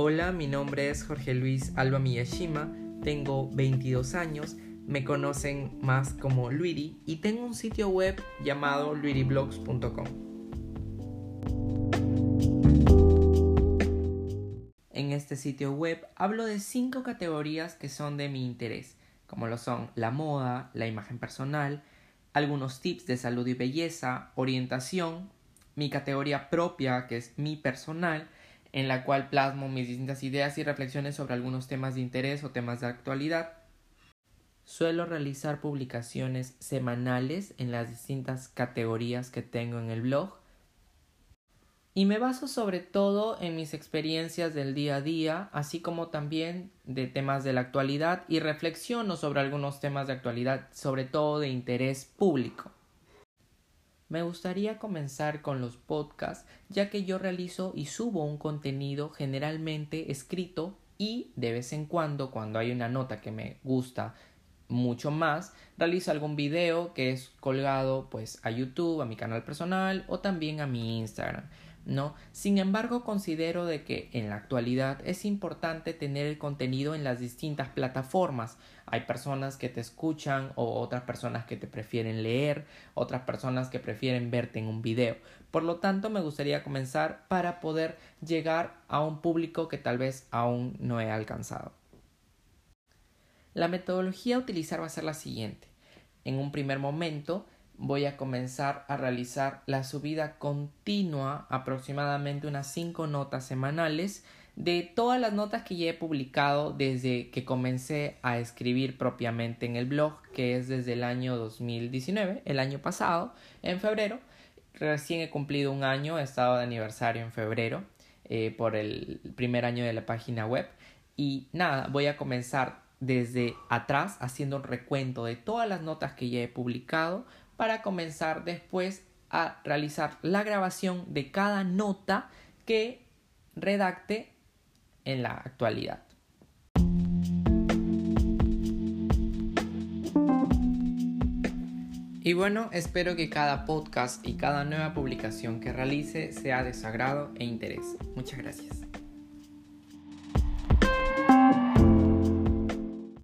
Hola, mi nombre es Jorge Luis Alba Miyashima, tengo 22 años, me conocen más como Luiri y tengo un sitio web llamado luiriblogs.com. En este sitio web hablo de 5 categorías que son de mi interés, como lo son la moda, la imagen personal, algunos tips de salud y belleza, orientación, mi categoría propia que es mi personal, en la cual plasmo mis distintas ideas y reflexiones sobre algunos temas de interés o temas de actualidad. Suelo realizar publicaciones semanales en las distintas categorías que tengo en el blog y me baso sobre todo en mis experiencias del día a día, así como también de temas de la actualidad y reflexiono sobre algunos temas de actualidad, sobre todo de interés público. Me gustaría comenzar con los podcasts, ya que yo realizo y subo un contenido generalmente escrito y de vez en cuando, cuando hay una nota que me gusta mucho más, realizo algún video que es colgado pues a YouTube, a mi canal personal o también a mi Instagram. ¿No? Sin embargo, considero de que en la actualidad es importante tener el contenido en las distintas plataformas. Hay personas que te escuchan o otras personas que te prefieren leer, otras personas que prefieren verte en un video. Por lo tanto, me gustaría comenzar para poder llegar a un público que tal vez aún no he alcanzado. La metodología a utilizar va a ser la siguiente. En un primer momento, voy a comenzar a realizar la subida continua, aproximadamente unas 5 notas semanales, de todas las notas que ya he publicado desde que comencé a escribir propiamente en el blog, que es desde el año 2019, el año pasado, en febrero. Recién he cumplido un año, he estado de aniversario en febrero eh, por el primer año de la página web. Y nada, voy a comenzar desde atrás haciendo un recuento de todas las notas que ya he publicado para comenzar después a realizar la grabación de cada nota que redacte en la actualidad. Y bueno, espero que cada podcast y cada nueva publicación que realice sea de su agrado e interés. Muchas gracias.